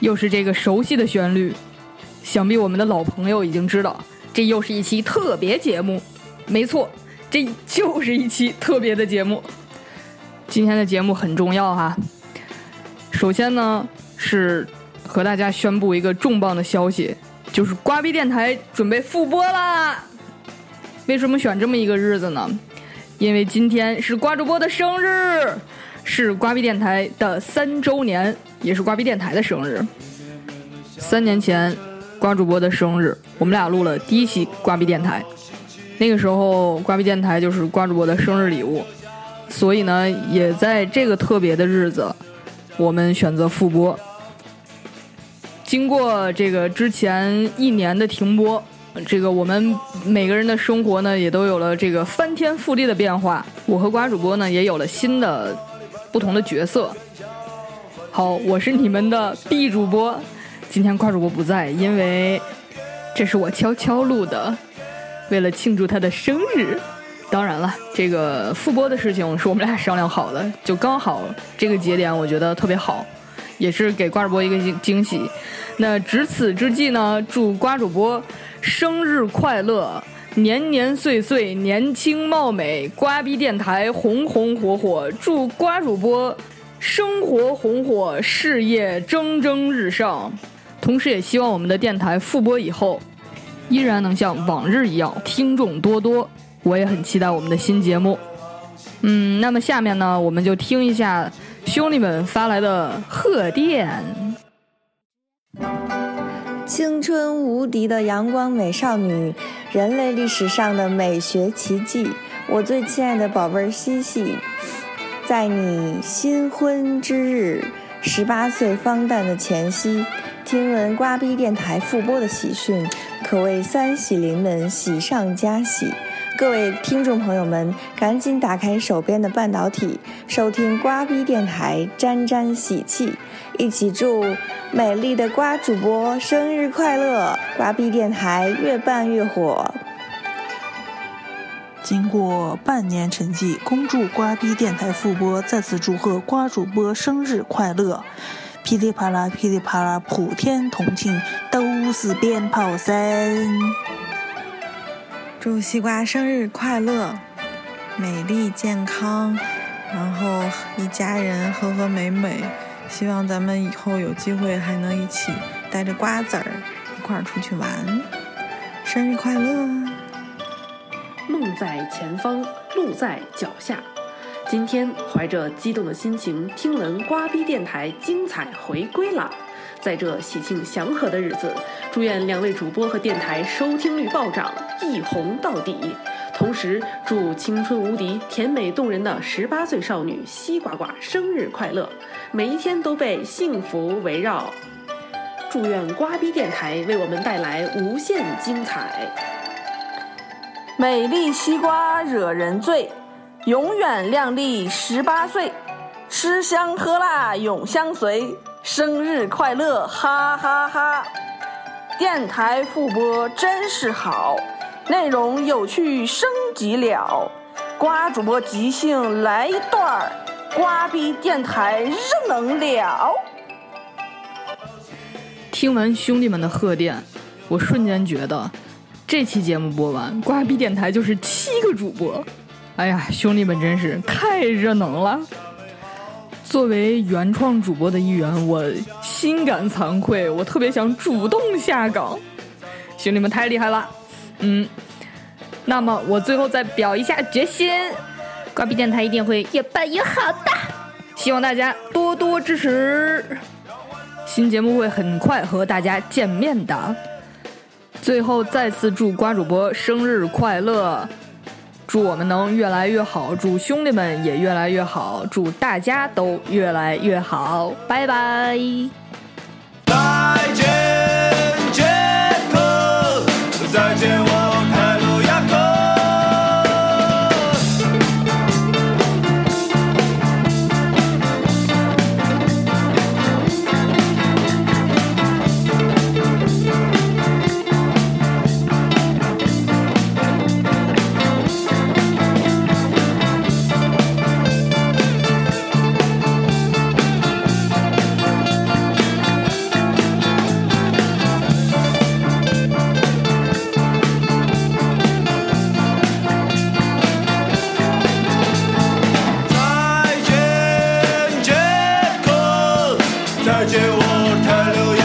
又是这个熟悉的旋律，想必我们的老朋友已经知道，这又是一期特别节目。没错，这就是一期特别的节目。今天的节目很重要哈。首先呢，是和大家宣布一个重磅的消息，就是瓜逼电台准备复播啦。为什么选这么一个日子呢？因为今天是瓜主播的生日，是瓜逼电台的三周年。也是瓜逼电台的生日。三年前，瓜主播的生日，我们俩录了第一期瓜逼电台。那个时候，瓜逼电台就是瓜主播的生日礼物。所以呢，也在这个特别的日子，我们选择复播。经过这个之前一年的停播，这个我们每个人的生活呢，也都有了这个翻天覆地的变化。我和瓜主播呢，也有了新的、不同的角色。好，我是你们的 B 主播，今天瓜主播不在，因为这是我悄悄录的，为了庆祝他的生日。当然了，这个复播的事情是我们俩商量好的，就刚好这个节点，我觉得特别好，也是给瓜主播一个惊惊喜。那值此之际呢，祝瓜主播生日快乐，年年岁岁年轻貌美，瓜逼电台红红火火，祝瓜主播。生活红火，事业蒸蒸日上，同时也希望我们的电台复播以后，依然能像往日一样听众多多。我也很期待我们的新节目。嗯，那么下面呢，我们就听一下兄弟们发来的贺电。青春无敌的阳光美少女，人类历史上的美学奇迹，我最亲爱的宝贝儿西西。在你新婚之日，十八岁方诞的前夕，听闻瓜逼电台复播的喜讯，可谓三喜临门，喜上加喜。各位听众朋友们，赶紧打开手边的半导体，收听瓜逼电台，沾沾喜气，一起祝美丽的瓜主播生日快乐！瓜逼电台越办越火。经过半年沉寂，恭祝瓜逼电台复播，再次祝贺瓜主播生日快乐！噼里啪啦，噼里啪啦，普天同庆，都是鞭炮声。祝西瓜生日快乐，美丽健康，然后一家人和和美美。希望咱们以后有机会还能一起带着瓜子儿一块儿出去玩。生日快乐！梦在前方，路在脚下。今天怀着激动的心情，听闻瓜逼电台精彩回归了。在这喜庆祥和的日子，祝愿两位主播和电台收听率暴涨，一红到底。同时，祝青春无敌、甜美动人的十八岁少女西瓜瓜生日快乐，每一天都被幸福围绕。祝愿瓜逼电台为我们带来无限精彩。美丽西瓜惹人醉，永远靓丽十八岁，吃香喝辣永相随，生日快乐哈哈哈！电台复播真是好，内容有趣升级了，瓜主播即兴来一段瓜逼电台热能了。听完兄弟们的贺电，我瞬间觉得。这期节目播完，瓜逼电台就是七个主播。哎呀，兄弟们真是太热能了！作为原创主播的一员，我心感惭愧，我特别想主动下岗。兄弟们太厉害了，嗯。那么我最后再表一下决心，瓜逼电台一定会越办越好的，希望大家多多支持。新节目会很快和大家见面的。最后再次祝瓜主播生日快乐，祝我们能越来越好，祝兄弟们也越来越好，祝大家都越来越好，拜拜。hallelujah.